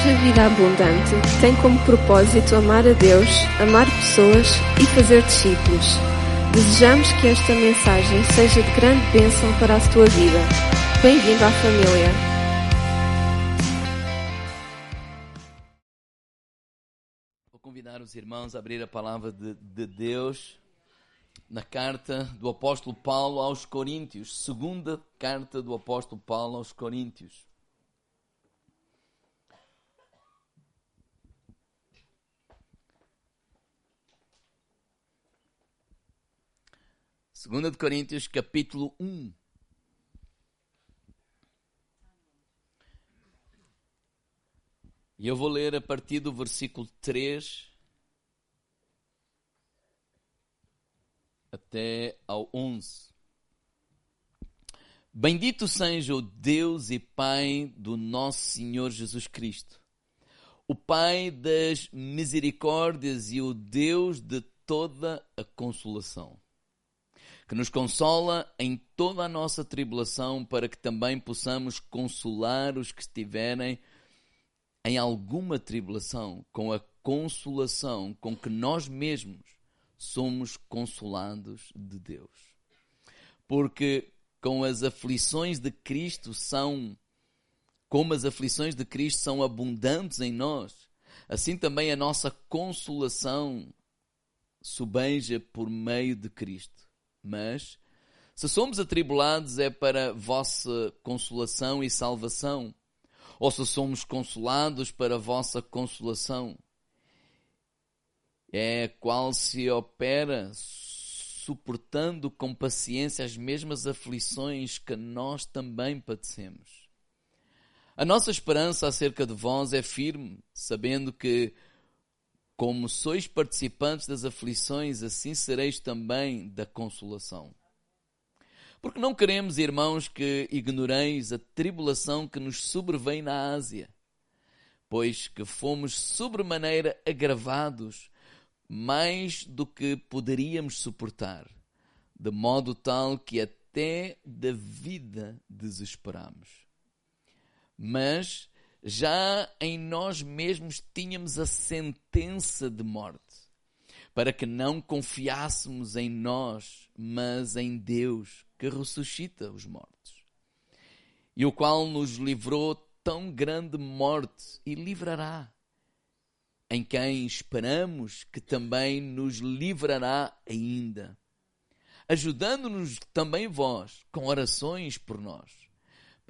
Igreja Vida Abundante tem como propósito amar a Deus, amar pessoas e fazer discípulos. Desejamos que esta mensagem seja de grande bênção para a tua vida. Bem-vindo à família. Vou convidar os irmãos a abrir a palavra de, de Deus na carta do apóstolo Paulo aos Coríntios, segunda carta do apóstolo Paulo aos Coríntios. Segunda de Coríntios, capítulo 1. E eu vou ler a partir do versículo 3 até ao 11. Bendito seja o Deus e Pai do nosso Senhor Jesus Cristo, o Pai das misericórdias e o Deus de toda a consolação, que nos consola em toda a nossa tribulação, para que também possamos consolar os que estiverem em alguma tribulação, com a consolação com que nós mesmos somos consolados de Deus. Porque com as aflições de Cristo são como as aflições de Cristo são abundantes em nós, assim também a nossa consolação subeja por meio de Cristo. Mas se somos atribulados é para vossa consolação e salvação, ou se somos consolados para vossa consolação é qual se opera suportando com paciência as mesmas aflições que nós também padecemos. A nossa esperança acerca de vós é firme, sabendo que, como sois participantes das aflições, assim sereis também da consolação. Porque não queremos, irmãos, que ignoreis a tribulação que nos sobrevém na Ásia, pois que fomos sobremaneira agravados mais do que poderíamos suportar, de modo tal que até da vida desesperamos. Mas já em nós mesmos tínhamos a sentença de morte, para que não confiássemos em nós, mas em Deus, que ressuscita os mortos, e o qual nos livrou tão grande morte e livrará em quem esperamos que também nos livrará ainda, ajudando-nos também vós com orações por nós,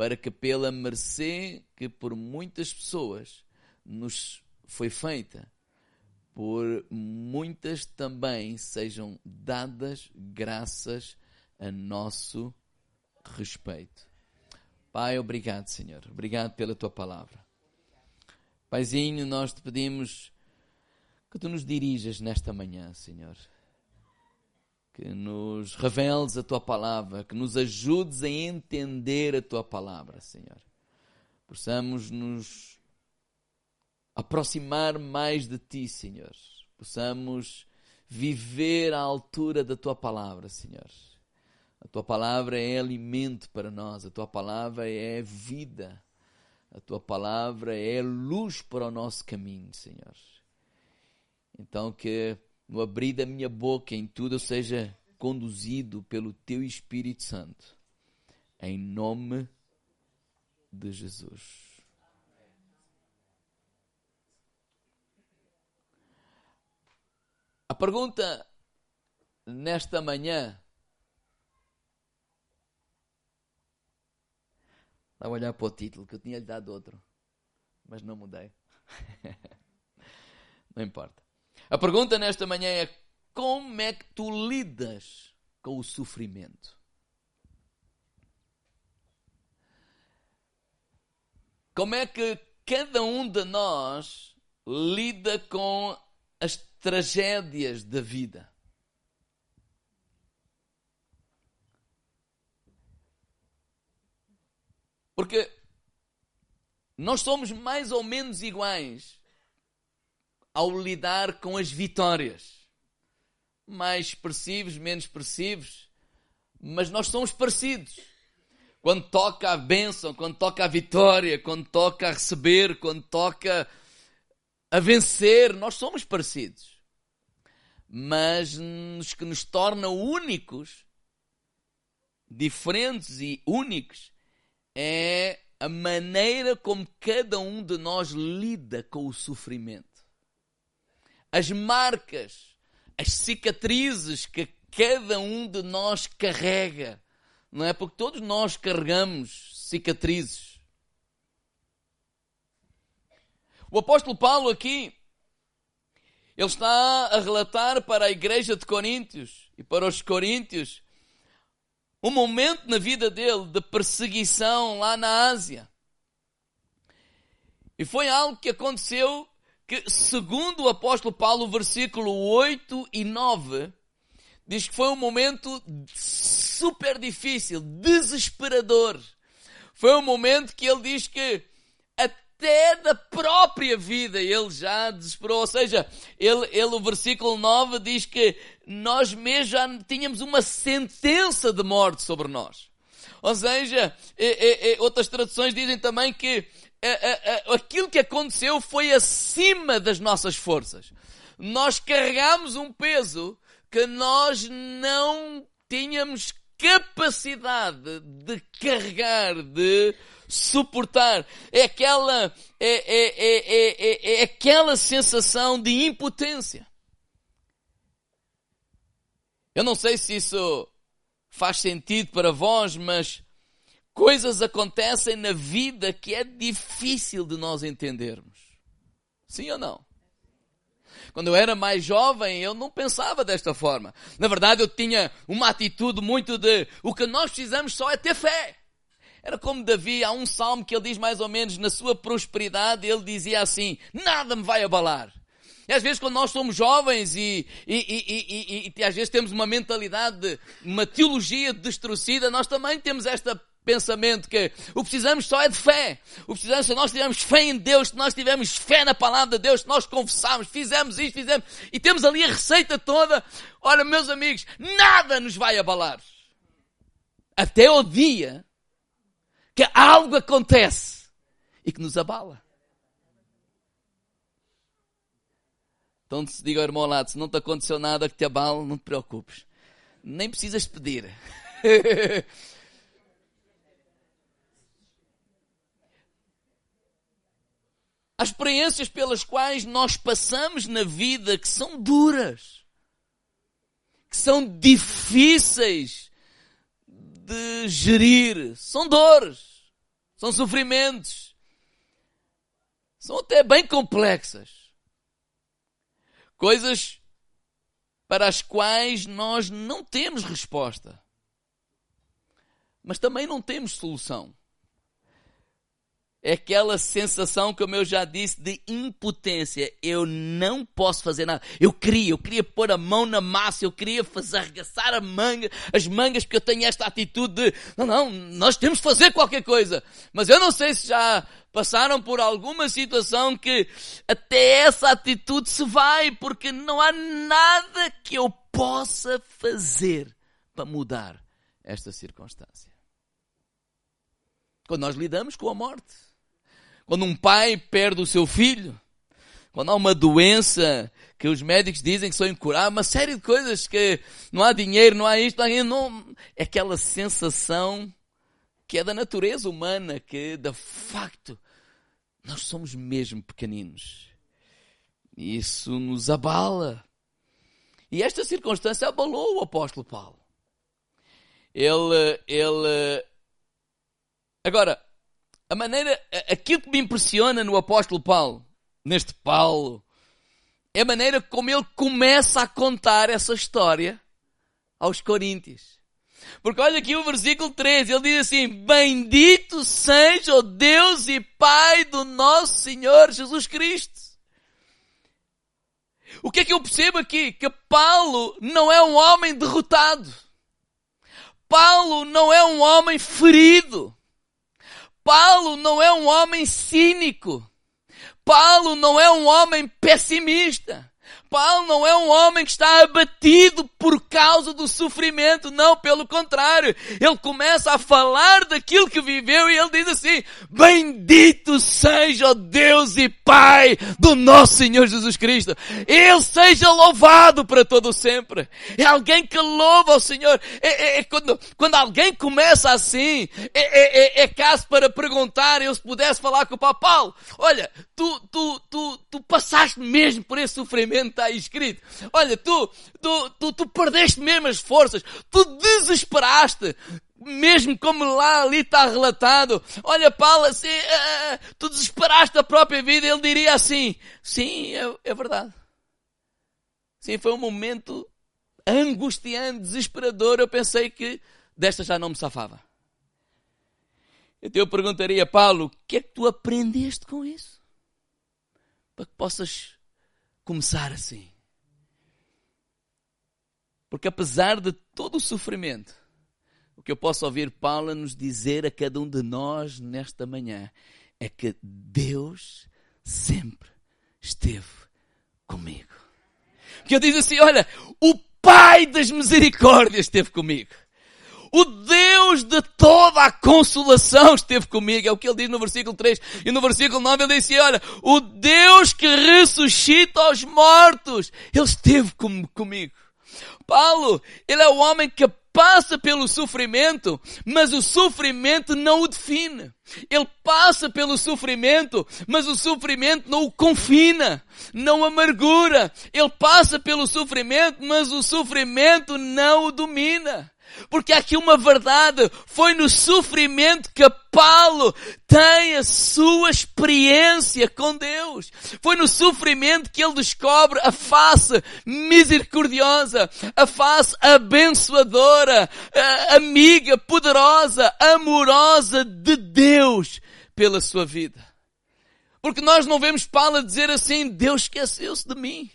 para que pela mercê que por muitas pessoas nos foi feita, por muitas também sejam dadas graças a nosso respeito. Pai, obrigado, Senhor. Obrigado pela tua palavra. Paizinho, nós te pedimos que tu nos dirijas nesta manhã, Senhor. Que nos reveles a tua palavra, que nos ajudes a entender a tua palavra, Senhor. Possamos nos aproximar mais de ti, Senhor. Possamos viver à altura da tua palavra, Senhor. A tua palavra é alimento para nós, a tua palavra é vida. A tua palavra é luz para o nosso caminho, Senhor. Então, que no abrir da minha boca em tudo eu seja conduzido pelo teu Espírito Santo. Em nome de Jesus. A pergunta nesta manhã Estava a olhar para o título, que eu tinha lhe dado outro. Mas não mudei. não importa. A pergunta nesta manhã é: como é que tu lidas com o sofrimento? Como é que cada um de nós lida com as tragédias da vida? Porque nós somos mais ou menos iguais ao lidar com as vitórias. Mais expressivos, menos expressivos, mas nós somos parecidos. quando toca a bênção, quando toca a vitória, quando toca a receber, quando toca a vencer, nós somos parecidos. Mas o que nos torna únicos, diferentes e únicos, é a maneira como cada um de nós lida com o sofrimento. As marcas, as cicatrizes que cada um de nós carrega não é? Porque todos nós carregamos cicatrizes. O apóstolo Paulo aqui, ele está a relatar para a igreja de Coríntios e para os Coríntios um momento na vida dele de perseguição lá na Ásia. E foi algo que aconteceu que, segundo o apóstolo Paulo, versículo 8 e 9, diz que foi um momento super difícil, desesperador. Foi um momento que ele diz que até da própria vida ele já desesperou. Ou seja, ele, ele, o versículo 9 diz que nós mesmos já tínhamos uma sentença de morte sobre nós. Ou seja, e, e, outras traduções dizem também que aquilo que aconteceu foi acima das nossas forças. Nós carregamos um peso que nós não tínhamos capacidade de carregar, de suportar. É aquela, é, é, é, é, aquela sensação de impotência. Eu não sei se isso faz sentido para vós, mas coisas acontecem na vida que é difícil de nós entendermos. Sim ou não? Quando eu era mais jovem, eu não pensava desta forma. Na verdade, eu tinha uma atitude muito de o que nós precisamos só é ter fé. Era como Davi, há um salmo que ele diz mais ou menos, na sua prosperidade, ele dizia assim: Nada me vai abalar. E às vezes, quando nós somos jovens e, e, e, e, às vezes temos uma mentalidade, de, uma teologia destruída, nós também temos esta pensamento que o precisamos só é de fé. O precisamos, se nós tivermos fé em Deus, se nós tivermos fé na palavra de Deus, se nós confessarmos, fizemos isto, fizemos, e temos ali a receita toda, olha, meus amigos, nada nos vai abalar. Até o dia que algo acontece e que nos abala. Então diga ao irmão lado, se não te aconteceu nada que te abale, não te preocupes. Nem precisas pedir. As experiências pelas quais nós passamos na vida que são duras, que são difíceis de gerir, são dores, são sofrimentos, são até bem complexas. Coisas para as quais nós não temos resposta, mas também não temos solução é aquela sensação, como eu já disse, de impotência. Eu não posso fazer nada. Eu queria, eu queria pôr a mão na massa, eu queria fazer arregaçar a manga, as mangas, porque eu tenho esta atitude de, não, não, nós temos de fazer qualquer coisa. Mas eu não sei se já passaram por alguma situação que até essa atitude se vai, porque não há nada que eu possa fazer para mudar esta circunstância. Quando nós lidamos com a morte. Quando um pai perde o seu filho, quando há uma doença que os médicos dizem que são incuráveis, uma série de coisas que não há dinheiro, não há isto, não há não, é aquela sensação que é da natureza humana, que de facto nós somos mesmo pequeninos. Isso nos abala. E esta circunstância abalou o apóstolo Paulo. Ele, ele, agora, a maneira, aquilo que me impressiona no apóstolo Paulo, neste Paulo, é a maneira como ele começa a contar essa história aos Coríntios. Porque olha aqui o versículo 13, ele diz assim, bendito seja o Deus e Pai do nosso Senhor Jesus Cristo. O que é que eu percebo aqui? Que Paulo não é um homem derrotado. Paulo não é um homem ferido. Paulo não é um homem cínico. Paulo não é um homem pessimista. Paulo não é um homem que está abatido por causa do sofrimento, não, pelo contrário. Ele começa a falar daquilo que viveu e ele diz assim: Bendito seja o Deus e Pai do nosso Senhor Jesus Cristo. Ele seja louvado para todo sempre. É alguém que louva o Senhor. É, é, é quando, quando alguém começa assim, é, é, é, é caso para perguntar, eu se pudesse falar com o Paulo, olha, tu, tu, tu, tu passaste mesmo por esse sofrimento, está escrito. Olha, tu, tu, tu, tu perdeste mesmo as forças, tu desesperaste, mesmo como lá ali está relatado. Olha, Paulo, assim, uh, tu desesperaste a própria vida, ele diria assim, sim, é, é verdade. Sim, foi um momento angustiante, desesperador, eu pensei que desta já não me safava. Então eu perguntaria, Paulo, o que é que tu aprendeste com isso? Para que possas começar assim. Porque apesar de todo o sofrimento, o que eu posso ouvir Paulo nos dizer a cada um de nós nesta manhã é que Deus sempre esteve comigo. Porque eu diz assim, olha, o Pai das misericórdias esteve comigo. O Deus de toda a consolação esteve comigo. É o que ele diz no versículo 3. E no versículo 9 ele disse, olha, o Deus que ressuscita os mortos, ele esteve com, comigo. Paulo, ele é o homem que passa pelo sofrimento, mas o sofrimento não o define. Ele passa pelo sofrimento, mas o sofrimento não o confina, não amargura. Ele passa pelo sofrimento, mas o sofrimento não o domina. Porque aqui uma verdade, foi no sofrimento que Paulo tem a sua experiência com Deus. Foi no sofrimento que ele descobre a face misericordiosa, a face abençoadora, amiga, poderosa, amorosa de Deus pela sua vida. Porque nós não vemos Paulo dizer assim, Deus esqueceu-se de mim.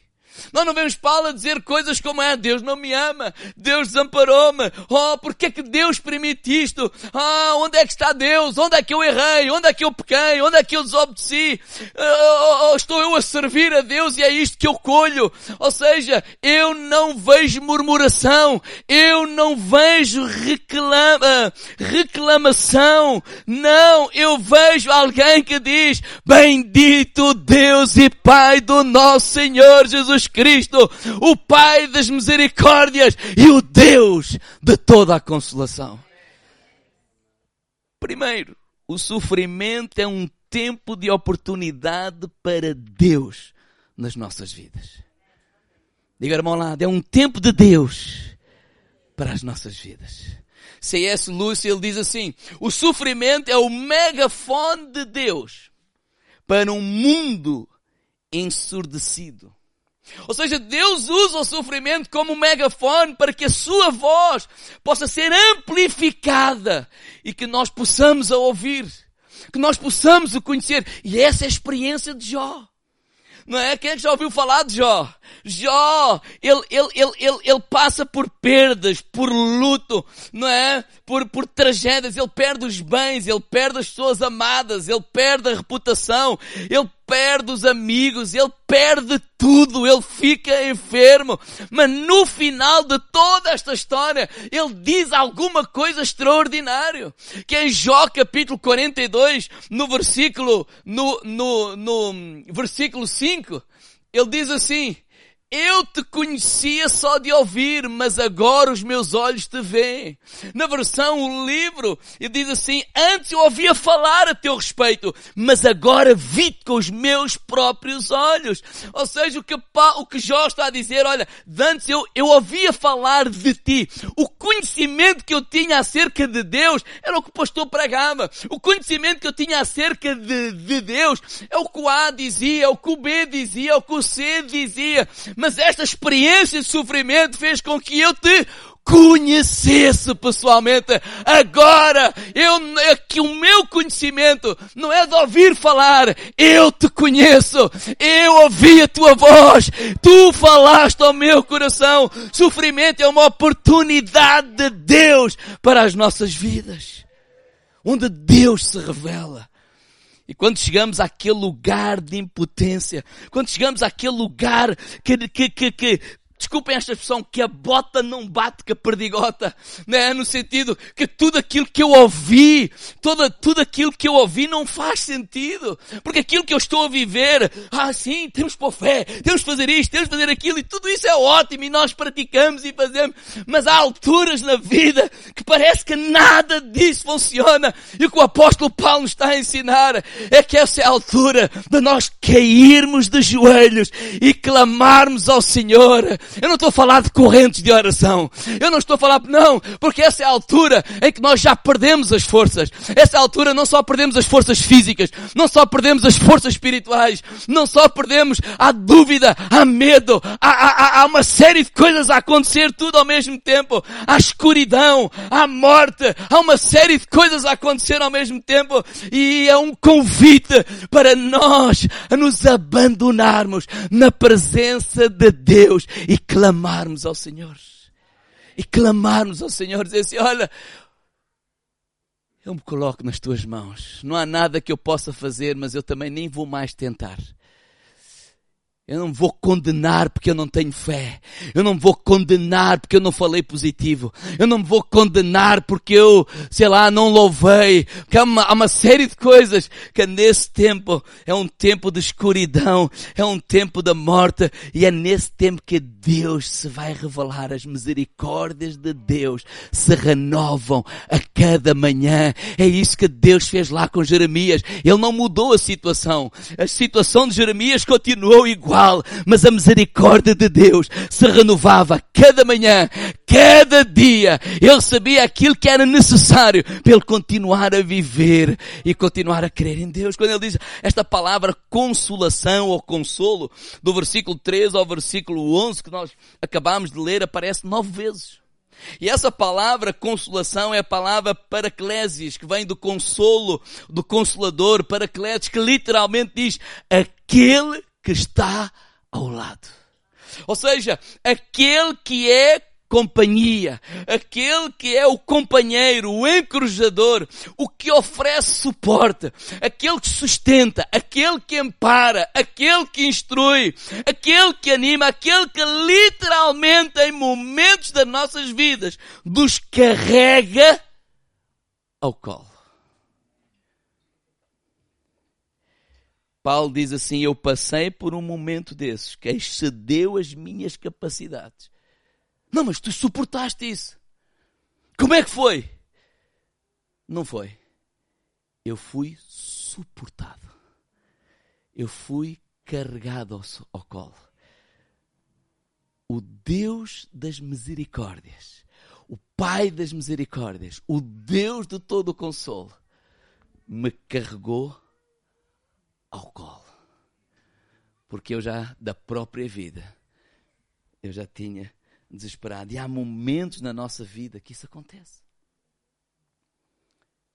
Nós não vemos Paulo a dizer coisas como é, Deus não me ama, Deus desamparou-me, oh, porque é que Deus permite isto? Ah, onde é que está Deus? Onde é que eu errei? Onde é que eu pequei? Onde é que eu desobedeci? Oh, oh, estou eu a servir a Deus e é isto que eu colho. Ou seja, eu não vejo murmuração, eu não vejo reclama, reclamação, não, eu vejo alguém que diz, bendito Deus e Pai do nosso Senhor Jesus Cristo, o Pai das misericórdias e o Deus de toda a consolação. Primeiro, o sofrimento é um tempo de oportunidade para Deus nas nossas vidas. Diga, irmão, lá, é um tempo de Deus para as nossas vidas. C.S. Lewis, ele diz assim, o sofrimento é o megafone de Deus para um mundo ensurdecido. Ou seja, Deus usa o sofrimento como um megafone para que a sua voz possa ser amplificada e que nós possamos a ouvir, que nós possamos o conhecer. E essa é a experiência de Jó. Não é? Quem é que já ouviu falar de Jó? Jó, ele, ele, ele, ele, ele passa por perdas, por luto, não é? Por, por tragédias, ele perde os bens, ele perde as pessoas amadas, ele perde a reputação, ele perde os amigos, ele perde tudo, ele fica enfermo. Mas no final de toda esta história, ele diz alguma coisa extraordinária. Que em Jó capítulo 42, no versículo, no, no, no versículo 5, ele diz assim, eu te conhecia só de ouvir, mas agora os meus olhos te veem. Na versão, o livro, ele diz assim, antes eu ouvia falar a teu respeito, mas agora vi-te com os meus próprios olhos. Ou seja, o que, o que Jó está a dizer, olha, antes eu, eu ouvia falar de ti. O conhecimento que eu tinha acerca de Deus era o que o pastor pregava. O conhecimento que eu tinha acerca de, de Deus é o que o A dizia, é o que o B dizia, é o que o C dizia. Mas mas esta experiência de sofrimento fez com que eu te conhecesse pessoalmente. Agora, eu, é que o meu conhecimento não é de ouvir falar, eu te conheço, eu ouvi a tua voz, tu falaste ao meu coração. Sofrimento é uma oportunidade de Deus para as nossas vidas, onde Deus se revela. E quando chegamos àquele lugar de impotência, quando chegamos àquele lugar que, que, que, que desculpem esta expressão, que a bota não bate com a perdigota, né? No sentido que tudo aquilo que eu ouvi, toda, tudo aquilo que eu ouvi não faz sentido. Porque aquilo que eu estou a viver, ah sim, temos pôr fé, temos que fazer isto, temos que fazer aquilo, e tudo isso é ótimo, e nós praticamos e fazemos, mas há alturas na vida que parece que nada disso funciona, e o que o apóstolo Paulo nos está a ensinar é que essa é a altura de nós cairmos de joelhos e clamarmos ao Senhor, eu não estou a falar de correntes de oração. Eu não estou a falar, não, porque essa é a altura em que nós já perdemos as forças. Essa é altura não só perdemos as forças físicas, não só perdemos as forças espirituais, não só perdemos a dúvida, a medo, há, há, há uma série de coisas a acontecer tudo ao mesmo tempo. A escuridão, a morte, há uma série de coisas a acontecer ao mesmo tempo e é um convite para nós a nos abandonarmos na presença de Deus e e clamarmos ao Senhor. E clamarmos ao Senhor, dizer assim, olha, eu me coloco nas tuas mãos. Não há nada que eu possa fazer, mas eu também nem vou mais tentar. Eu não vou condenar porque eu não tenho fé. Eu não vou condenar porque eu não falei positivo. Eu não vou condenar porque eu, sei lá, não louvei. Que há uma, há uma série de coisas que nesse tempo é um tempo de escuridão, é um tempo da morte e é nesse tempo que Deus se vai revelar. As misericórdias de Deus se renovam a cada manhã. É isso que Deus fez lá com Jeremias. Ele não mudou a situação. A situação de Jeremias continuou igual igual, mas a misericórdia de Deus se renovava cada manhã, cada dia. Ele sabia aquilo que era necessário para ele continuar a viver e continuar a crer em Deus. Quando ele diz esta palavra consolação ou consolo, do versículo 13 ao versículo 11 que nós acabamos de ler, aparece nove vezes. E essa palavra consolação é a palavra paraclésis, que vem do consolo, do consolador, paraclésis, que literalmente diz aquele que está ao lado. Ou seja, aquele que é companhia, aquele que é o companheiro, o encorajador, o que oferece suporte, aquele que sustenta, aquele que ampara, aquele que instrui, aquele que anima, aquele que literalmente em momentos das nossas vidas nos carrega ao colo. Paulo diz assim: Eu passei por um momento desses que excedeu as minhas capacidades. Não, mas tu suportaste isso. Como é que foi? Não foi. Eu fui suportado. Eu fui carregado ao, ao colo. O Deus das misericórdias, o Pai das misericórdias, o Deus de todo o consolo, me carregou ao colo. Porque eu já, da própria vida, eu já tinha desesperado. E há momentos na nossa vida que isso acontece.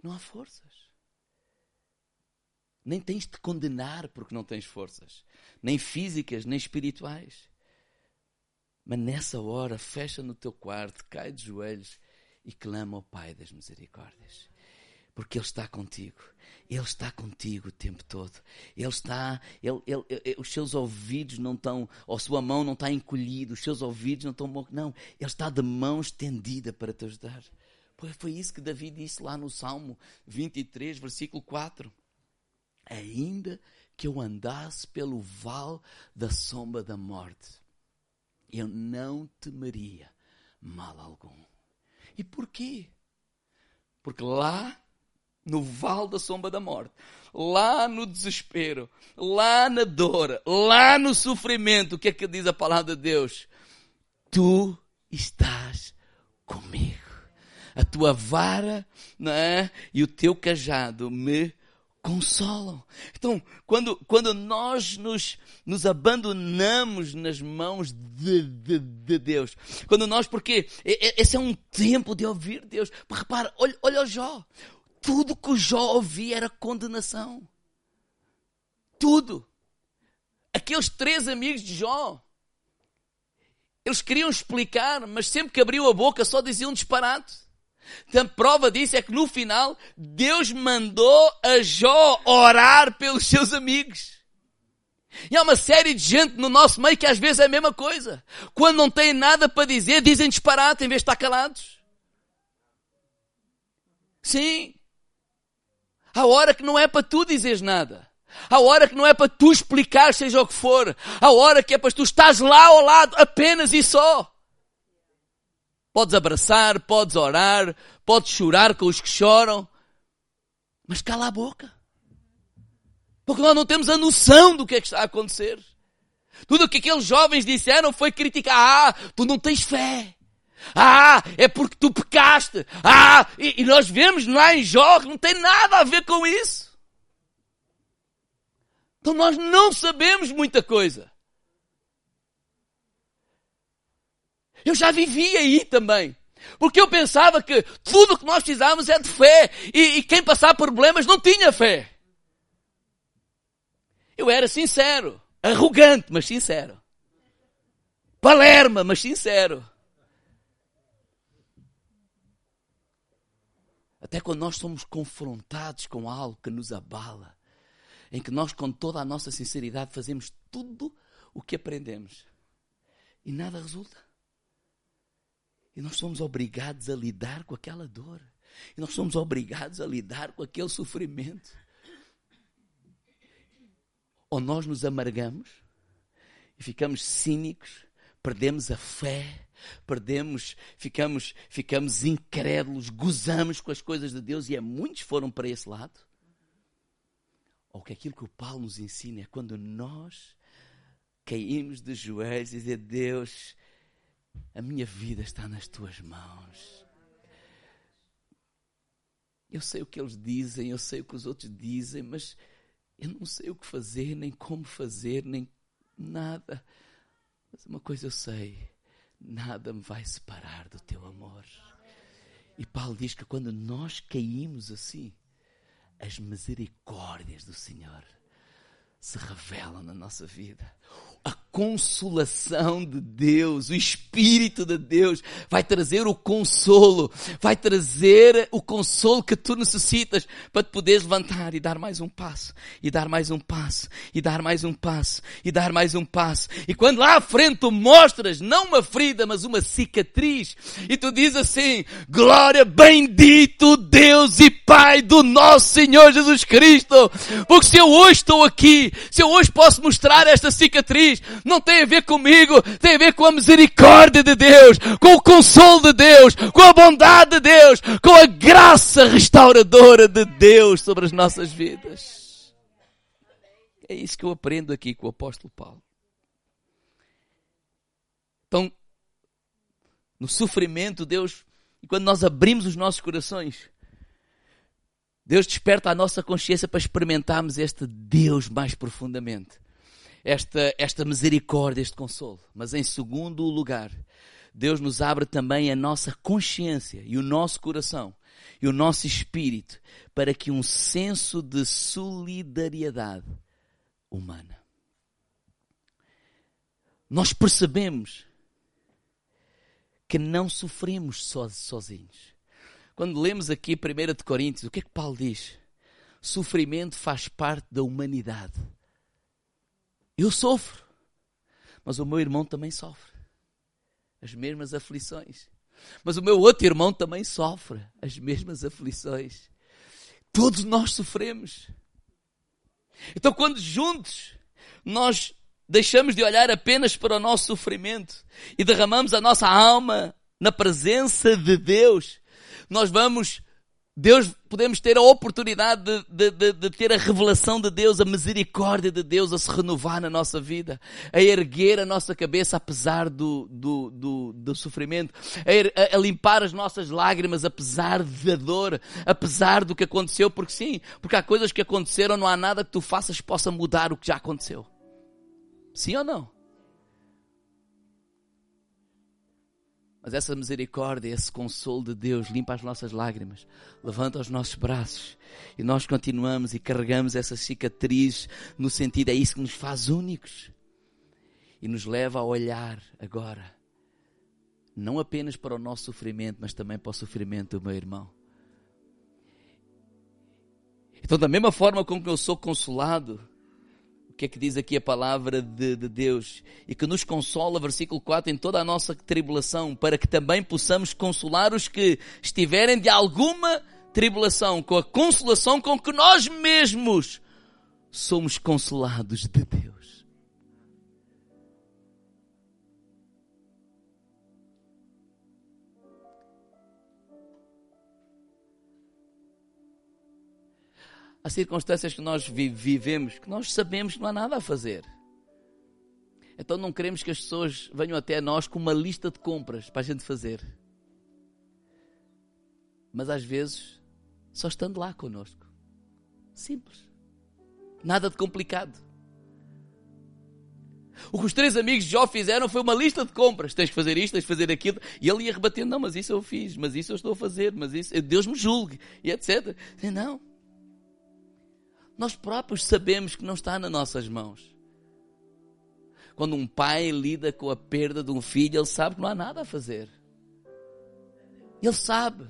Não há forças. Nem tens de condenar porque não tens forças, nem físicas, nem espirituais. Mas nessa hora, fecha no teu quarto, cai de joelhos e clama ao Pai das misericórdias porque Ele está contigo. Ele está contigo o tempo todo. Ele está, ele, ele, ele, os seus ouvidos não estão, ou a sua mão não está encolhida, os seus ouvidos não estão, não, Ele está de mão estendida para te ajudar. Pois foi isso que Davi disse lá no Salmo 23, versículo 4. Ainda que eu andasse pelo vale da sombra da morte, eu não temeria mal algum. E porquê? Porque lá no vale da sombra da morte, lá no desespero, lá na dor, lá no sofrimento, o que é que diz a palavra de Deus? Tu estás comigo. A tua vara é? e o teu cajado me consolam. Então, quando, quando nós nos, nos abandonamos nas mãos de, de, de, Deus, quando nós, porque esse é um tempo de ouvir Deus. Repara, olha, olha o Jó tudo que o Jó ouvia era condenação. Tudo. Aqueles três amigos de Jó, eles queriam explicar, mas sempre que abriam a boca só diziam disparate. A prova disso é que no final, Deus mandou a Jó orar pelos seus amigos. E há uma série de gente no nosso meio que às vezes é a mesma coisa. Quando não têm nada para dizer, dizem disparate em vez de estar calados. Sim. Há hora que não é para tu dizeres nada. Há hora que não é para tu explicar seja o que for. Há hora que é para tu estás lá ao lado apenas e só. Podes abraçar, podes orar, podes chorar com os que choram. Mas cala a boca. Porque nós não temos a noção do que é que está a acontecer. Tudo o que aqueles jovens disseram foi criticar. Ah, tu não tens fé. Ah, é porque tu pecaste. Ah, e, e nós vemos lá em Jó que não tem nada a ver com isso. Então nós não sabemos muita coisa. Eu já vivi aí também. Porque eu pensava que tudo o que nós precisávamos é de fé. E, e quem passava por problemas não tinha fé. Eu era sincero. Arrogante, mas sincero. Palerma, mas sincero. Até quando nós somos confrontados com algo que nos abala, em que nós, com toda a nossa sinceridade, fazemos tudo o que aprendemos e nada resulta. E nós somos obrigados a lidar com aquela dor. E nós somos obrigados a lidar com aquele sofrimento. Ou nós nos amargamos e ficamos cínicos, perdemos a fé, perdemos, ficamos, ficamos incrédulos, gozamos com as coisas de Deus e é muitos foram para esse lado. Ou que aquilo que o Paulo nos ensina é quando nós caímos de joelhos e dizer Deus, a minha vida está nas tuas mãos. Eu sei o que eles dizem, eu sei o que os outros dizem, mas eu não sei o que fazer, nem como fazer, nem nada. Mas uma coisa eu sei: nada me vai separar do teu amor. E Paulo diz que quando nós caímos assim, as misericórdias do Senhor se revelam na nossa vida a consolação de Deus, o Espírito de Deus vai trazer o consolo, vai trazer o consolo que tu necessitas para te poderes levantar e dar mais um passo, e dar mais um passo, e dar mais um passo, e dar mais um passo. E quando lá à frente tu mostras não uma ferida, mas uma cicatriz, e tu dizes assim, glória, bendito Deus e Pai do nosso Senhor Jesus Cristo, porque se eu hoje estou aqui, se eu hoje posso mostrar esta cicatriz, não tem a ver comigo, tem a ver com a misericórdia de Deus, com o consolo de Deus, com a bondade de Deus, com a graça restauradora de Deus sobre as nossas vidas. É isso que eu aprendo aqui com o apóstolo Paulo. Então, no sofrimento, Deus, e quando nós abrimos os nossos corações, Deus desperta a nossa consciência para experimentarmos este Deus mais profundamente esta, esta misericórdia, este consolo. Mas em segundo lugar, Deus nos abre também a nossa consciência e o nosso coração e o nosso espírito para que um senso de solidariedade humana. Nós percebemos que não sofremos sozinhos. Quando lemos aqui 1 de Coríntios, o que é que Paulo diz? Sofrimento faz parte da humanidade. Eu sofro, mas o meu irmão também sofre as mesmas aflições. Mas o meu outro irmão também sofre as mesmas aflições. Todos nós sofremos. Então, quando juntos nós deixamos de olhar apenas para o nosso sofrimento e derramamos a nossa alma na presença de Deus, nós vamos Deus, podemos ter a oportunidade de, de, de, ter a revelação de Deus, a misericórdia de Deus a se renovar na nossa vida, a erguer a nossa cabeça apesar do, do, do, do sofrimento, a, a, limpar as nossas lágrimas apesar da dor, apesar do que aconteceu, porque sim, porque há coisas que aconteceram, não há nada que tu faças que possa mudar o que já aconteceu. Sim ou não? Mas essa misericórdia, esse consolo de Deus limpa as nossas lágrimas, levanta os nossos braços e nós continuamos e carregamos essa cicatriz no sentido, é isso que nos faz únicos e nos leva a olhar agora não apenas para o nosso sofrimento, mas também para o sofrimento do meu irmão. Então, da mesma forma com que eu sou consolado, que é que diz aqui a palavra de, de, Deus? E que nos consola, versículo 4, em toda a nossa tribulação, para que também possamos consolar os que estiverem de alguma tribulação, com a consolação com que nós mesmos somos consolados de Deus. Há circunstâncias que nós vivemos que nós sabemos que não há nada a fazer. Então não queremos que as pessoas venham até nós com uma lista de compras para a gente fazer. Mas às vezes, só estando lá conosco. Simples. Nada de complicado. O que os três amigos de Jó fizeram foi uma lista de compras. Tens que fazer isto, tens que fazer aquilo. E ele ia rebatendo, não, mas isso eu fiz, mas isso eu estou a fazer, mas isso, Deus me julgue, e etc. E não. Nós próprios sabemos que não está nas nossas mãos. Quando um pai lida com a perda de um filho, ele sabe que não há nada a fazer. Ele sabe.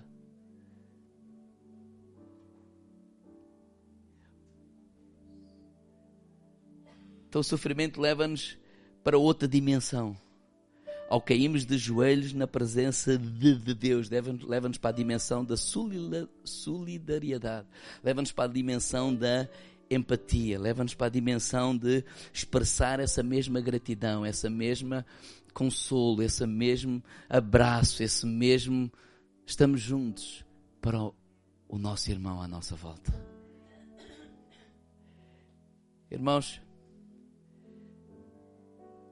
Então o sofrimento leva-nos para outra dimensão. Ao cairmos de joelhos na presença de, de Deus, leva-nos para a dimensão da solidariedade, leva-nos para a dimensão da empatia, leva-nos para a dimensão de expressar essa mesma gratidão, essa mesma consolo, esse mesmo abraço, esse mesmo estamos juntos para o, o nosso irmão à nossa volta. Irmãos,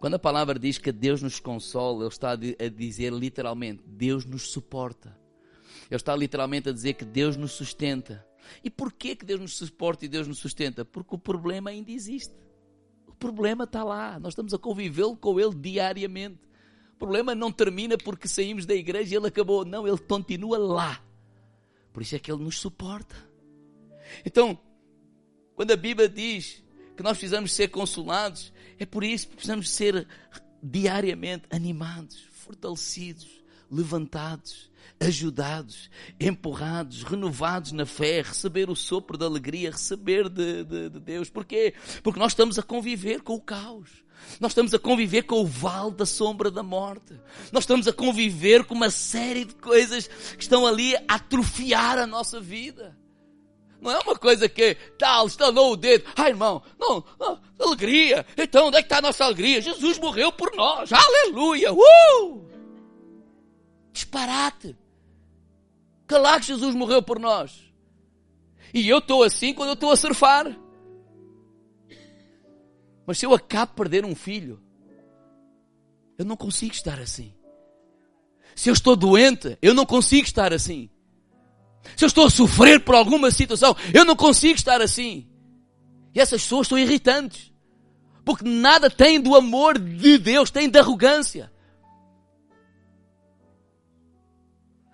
quando a palavra diz que Deus nos consola, Ele está a dizer literalmente: Deus nos suporta. Ele está literalmente a dizer que Deus nos sustenta. E porquê que Deus nos suporta e Deus nos sustenta? Porque o problema ainda existe. O problema está lá. Nós estamos a convivê-lo com Ele diariamente. O problema não termina porque saímos da igreja e Ele acabou. Não, Ele continua lá. Por isso é que Ele nos suporta. Então, quando a Bíblia diz que nós precisamos ser consolados, é por isso que precisamos ser diariamente animados, fortalecidos, levantados, ajudados, empurrados, renovados na fé, receber o sopro da alegria, receber de, de, de Deus. Porquê? Porque nós estamos a conviver com o caos. Nós estamos a conviver com o vale da sombra da morte. Nós estamos a conviver com uma série de coisas que estão ali a atrofiar a nossa vida. Não é uma coisa que tal, estalou o dedo. Ai, irmão, não, não, alegria. Então, onde é que está a nossa alegria? Jesus morreu por nós. Aleluia. Uh! Disparate. Calar que Jesus morreu por nós. E eu estou assim quando eu estou a surfar. Mas se eu acabo de perder um filho, eu não consigo estar assim. Se eu estou doente, eu não consigo estar assim. Se eu estou a sofrer por alguma situação, eu não consigo estar assim. E essas pessoas são irritantes. Porque nada têm do amor de Deus, têm da arrogância.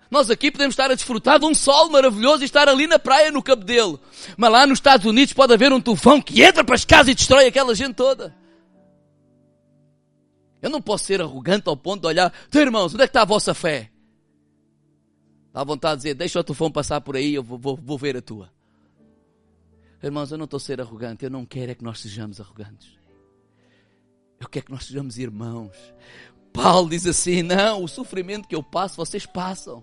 Nós aqui podemos estar a desfrutar de um sol maravilhoso e estar ali na praia no cabedelo. Mas lá nos Estados Unidos pode haver um tufão que entra para as casas e destrói aquela gente toda. Eu não posso ser arrogante ao ponto de olhar, irmãos, onde é que está a vossa fé? Dá vontade de dizer, deixa o tufão passar por aí, eu vou, vou, vou ver a tua. Irmãos, eu não estou a ser arrogante, eu não quero é que nós sejamos arrogantes. Eu quero que nós sejamos irmãos. Paulo diz assim: não, o sofrimento que eu passo, vocês passam.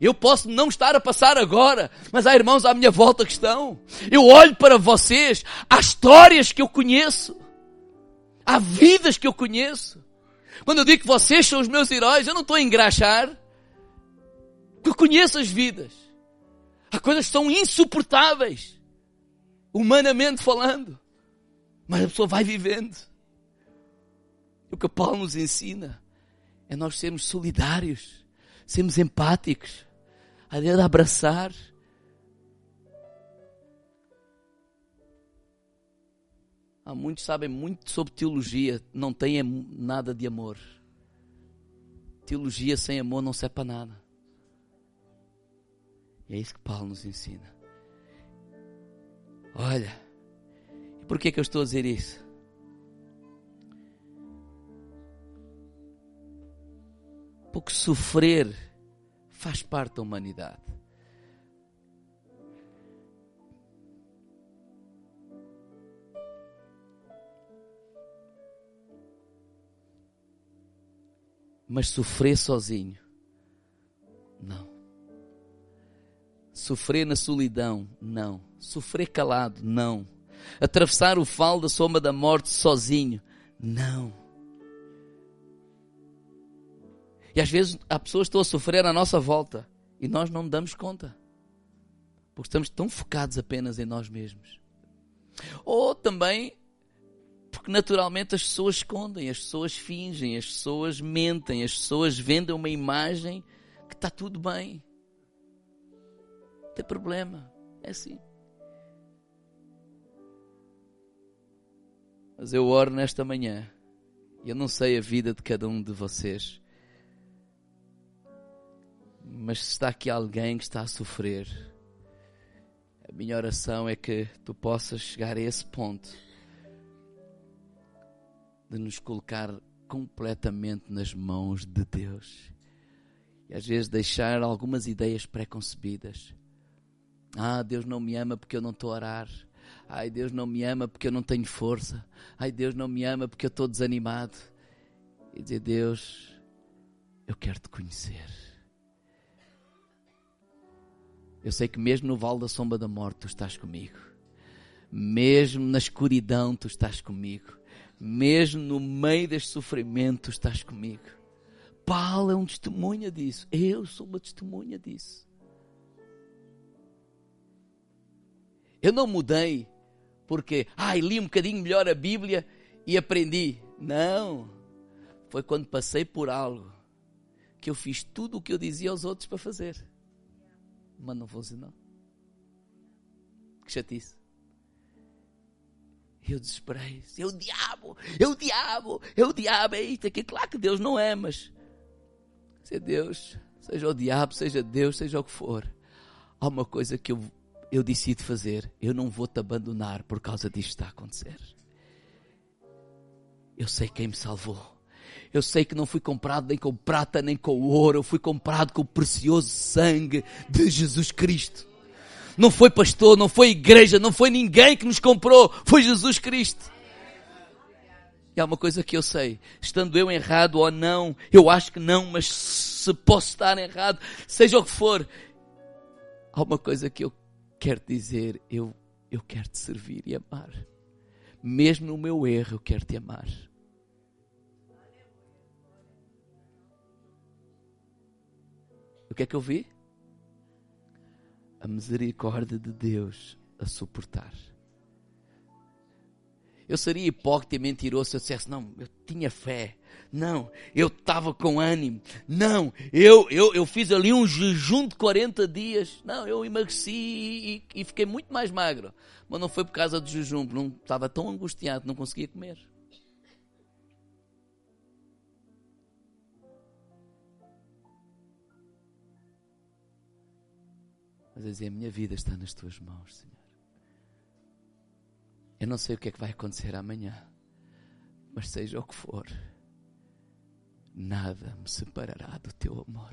Eu posso não estar a passar agora, mas há irmãos à minha volta que estão. Eu olho para vocês, há histórias que eu conheço, há vidas que eu conheço. Quando eu digo que vocês são os meus heróis, eu não estou a engraxar que conheço as vidas. Há coisas que são insuportáveis, humanamente falando, mas a pessoa vai vivendo. O que Paulo nos ensina é nós sermos solidários, sermos empáticos, a de abraçar. Há muitos sabem muito sobre teologia, não têm nada de amor. Teologia sem amor não serve para nada. E é isso que Paulo nos ensina. Olha, por que, que eu estou a dizer isso? Porque sofrer faz parte da humanidade. Mas sofrer sozinho, não. Sofrer na solidão, não. Sofrer calado, não. Atravessar o falo da sombra da morte sozinho, não. E às vezes há pessoas que estão a sofrer à nossa volta e nós não damos conta. Porque estamos tão focados apenas em nós mesmos. Ou também porque naturalmente as pessoas escondem, as pessoas fingem, as pessoas mentem, as pessoas vendem uma imagem que está tudo bem. Tem problema. É assim. Mas eu oro nesta manhã. E eu não sei a vida de cada um de vocês. Mas se está aqui alguém que está a sofrer, a minha oração é que tu possas chegar a esse ponto de nos colocar completamente nas mãos de Deus. E às vezes deixar algumas ideias pré-concebidas. Ah, Deus não me ama porque eu não estou a orar. Ai, Deus não me ama porque eu não tenho força. Ai, Deus não me ama porque eu estou desanimado. E dizer, Deus, eu quero te conhecer. Eu sei que mesmo no vale da sombra da morte tu estás comigo. Mesmo na escuridão tu estás comigo. Mesmo no meio deste sofrimento tu estás comigo. Paulo é um testemunha disso. Eu sou uma testemunha disso. Eu não mudei porque, ai, li um bocadinho melhor a Bíblia e aprendi. Não. Foi quando passei por algo que eu fiz tudo o que eu dizia aos outros para fazer. Mas não funcionou. Que chatice. Eu desesperei. O diabo, o diabo, o diabo. É isto aqui. Claro que Deus não é, mas se Deus, seja o diabo, seja Deus, seja o que for, há uma coisa que eu eu decido fazer, eu não vou te abandonar por causa disto que está a acontecer. Eu sei quem me salvou. Eu sei que não fui comprado nem com prata nem com ouro, eu fui comprado com o precioso sangue de Jesus Cristo. Não foi pastor, não foi igreja, não foi ninguém que nos comprou, foi Jesus Cristo. E há uma coisa que eu sei, estando eu errado ou não, eu acho que não, mas se posso estar errado, seja o que for, há uma coisa que eu quer dizer, eu, eu quero te servir e amar. Mesmo no meu erro, eu quero te amar. O que é que eu vi? A misericórdia de Deus a suportar. Eu seria hipócrita e mentiroso se eu dissesse, não, eu tinha fé. Não, eu estava com ânimo. Não, eu, eu, eu fiz ali um jejum de 40 dias. Não, eu emagreci e, e, fiquei muito mais magro. Mas não foi por causa do jejum, não estava tão angustiado, não conseguia comer. Mas a dizer, minha vida está nas tuas mãos, Senhor. Eu não sei o que é que vai acontecer amanhã, mas seja o que for, nada me separará do teu amor.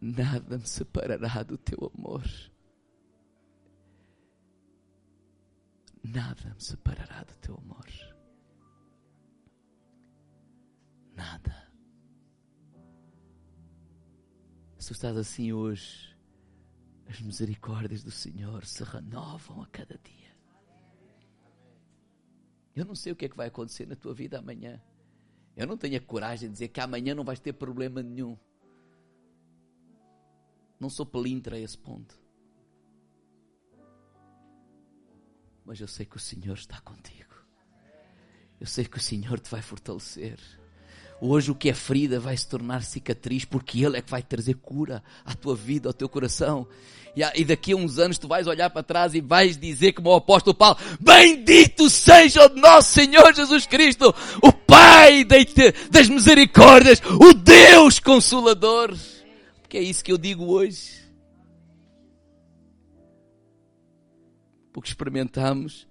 Nada me separará do teu amor. Nada me separará do teu amor. Nada. Se estás assim hoje, as misericórdias do Senhor se renovam a cada dia. Eu não sei o que é que vai acontecer na tua vida amanhã. Eu não tenho a coragem de dizer que amanhã não vais ter problema nenhum. Não sou pelintra a esse ponto. Mas eu sei que o Senhor está contigo. Eu sei que o Senhor te vai fortalecer. Hoje o que é ferida vai se tornar cicatriz, porque Ele é que vai trazer cura à tua vida, ao teu coração. E daqui a uns anos tu vais olhar para trás e vais dizer como o apóstolo Paulo, bendito seja o nosso Senhor Jesus Cristo, o Pai das misericórdias, o Deus Consolador. Porque é isso que eu digo hoje. Porque experimentamos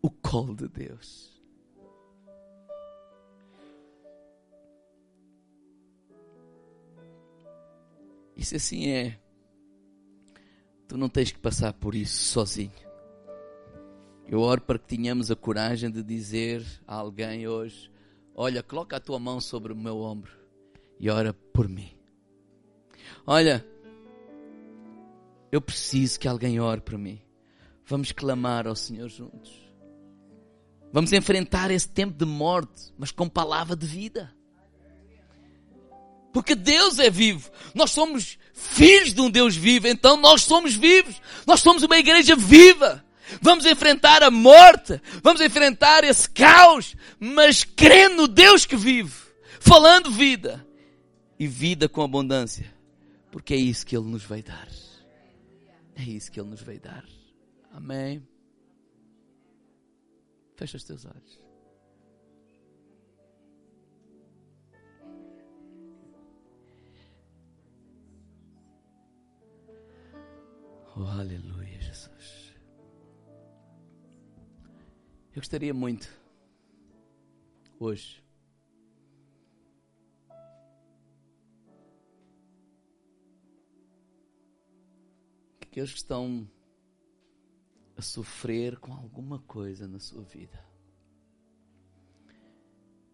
o colo de Deus. E se assim é, tu não tens que passar por isso sozinho. Eu oro para que tenhamos a coragem de dizer a alguém hoje: Olha, coloca a tua mão sobre o meu ombro e ora por mim. Olha, eu preciso que alguém ore por mim. Vamos clamar ao Senhor juntos. Vamos enfrentar esse tempo de morte, mas com palavra de vida. Porque Deus é vivo. Nós somos filhos de um Deus vivo, então nós somos vivos. Nós somos uma igreja viva. Vamos enfrentar a morte, vamos enfrentar esse caos, mas crendo no Deus que vive, falando vida e vida com abundância, porque é isso que Ele nos vai dar. É isso que Ele nos vai dar. Amém. Fecha os teus olhos. Oh, aleluia, Jesus. Eu gostaria muito, hoje, que aqueles que estão a sofrer com alguma coisa na sua vida,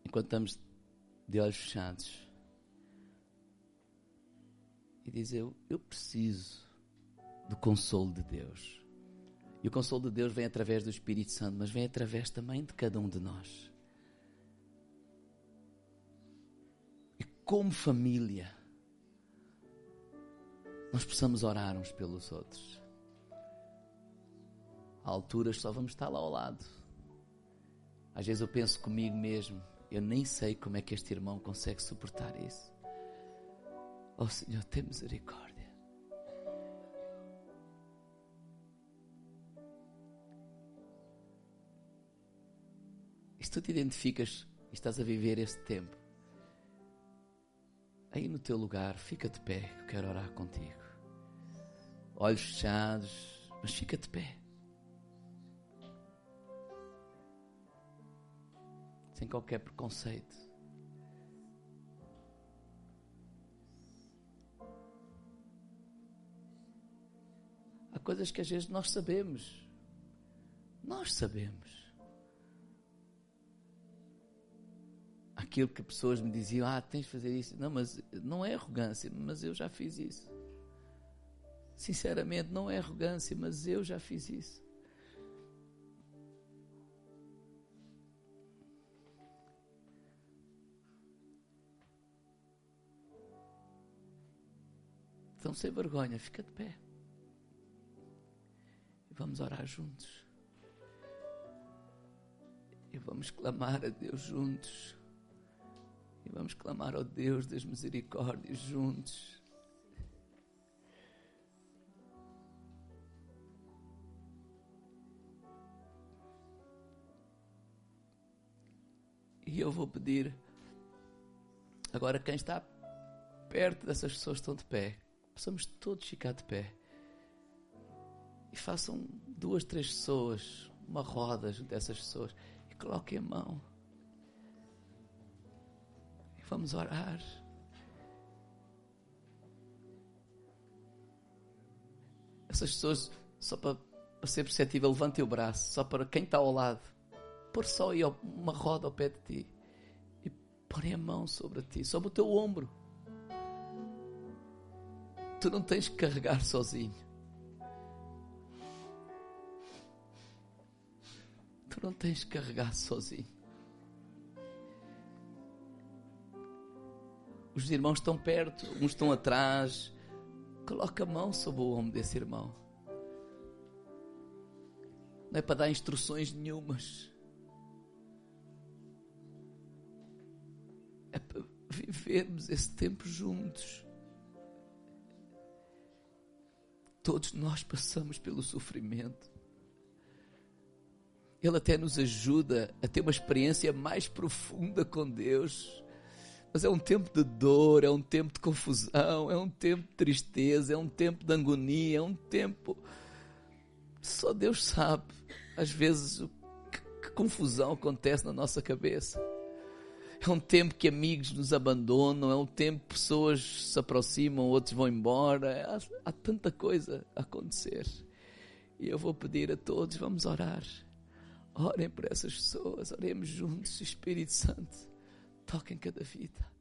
enquanto estamos de olhos fechados, e dizer: Eu, eu preciso do consolo de Deus. E o consolo de Deus vem através do Espírito Santo, mas vem através também de cada um de nós. E como família, nós precisamos orar uns pelos outros. Há alturas só vamos estar lá ao lado. Às vezes eu penso comigo mesmo, eu nem sei como é que este irmão consegue suportar isso. Oh Senhor, tem misericórdia. Tu te identificas e estás a viver este tempo, aí no teu lugar, fica de pé, eu quero orar contigo. Olhos fechados, mas fica de pé. Sem qualquer preconceito. Há coisas que às vezes nós sabemos. Nós sabemos. Aquilo que pessoas me diziam, ah, tens de fazer isso. Não, mas não é arrogância, mas eu já fiz isso. Sinceramente, não é arrogância, mas eu já fiz isso. Então, sem vergonha, fica de pé. E vamos orar juntos. E vamos clamar a Deus juntos. E vamos clamar ao Deus das misericórdias juntos. E eu vou pedir, agora quem está perto dessas pessoas que estão de pé, possamos todos ficar de pé. E façam duas, três pessoas, uma roda dessas pessoas, e coloquem a mão. Vamos orar. Essas pessoas, só para, ser perceptível, levante o braço, só para quem está ao lado. Pôr só aí uma roda ao pé de ti. E porem a mão sobre ti, sobre o teu ombro. Tu não tens que carregar sozinho. Tu não tens que carregar sozinho. Os irmãos estão perto, uns estão atrás. Coloca a mão sobre o ombro desse irmão. Não é para dar instruções nenhumas. É para vivermos esse tempo juntos. Todos nós passamos pelo sofrimento. Ele até nos ajuda a ter uma experiência mais profunda com Deus. Mas é um tempo de dor, é um tempo de confusão, é um tempo de tristeza, é um tempo de agonia, é um tempo. Só Deus sabe, às vezes, o que, que confusão acontece na nossa cabeça. É um tempo que amigos nos abandonam, é um tempo que pessoas se aproximam, outros vão embora. Há, há tanta coisa a acontecer. E eu vou pedir a todos, vamos orar. Orem por essas pessoas, oremos juntos, Espírito Santo, toque em cada vida.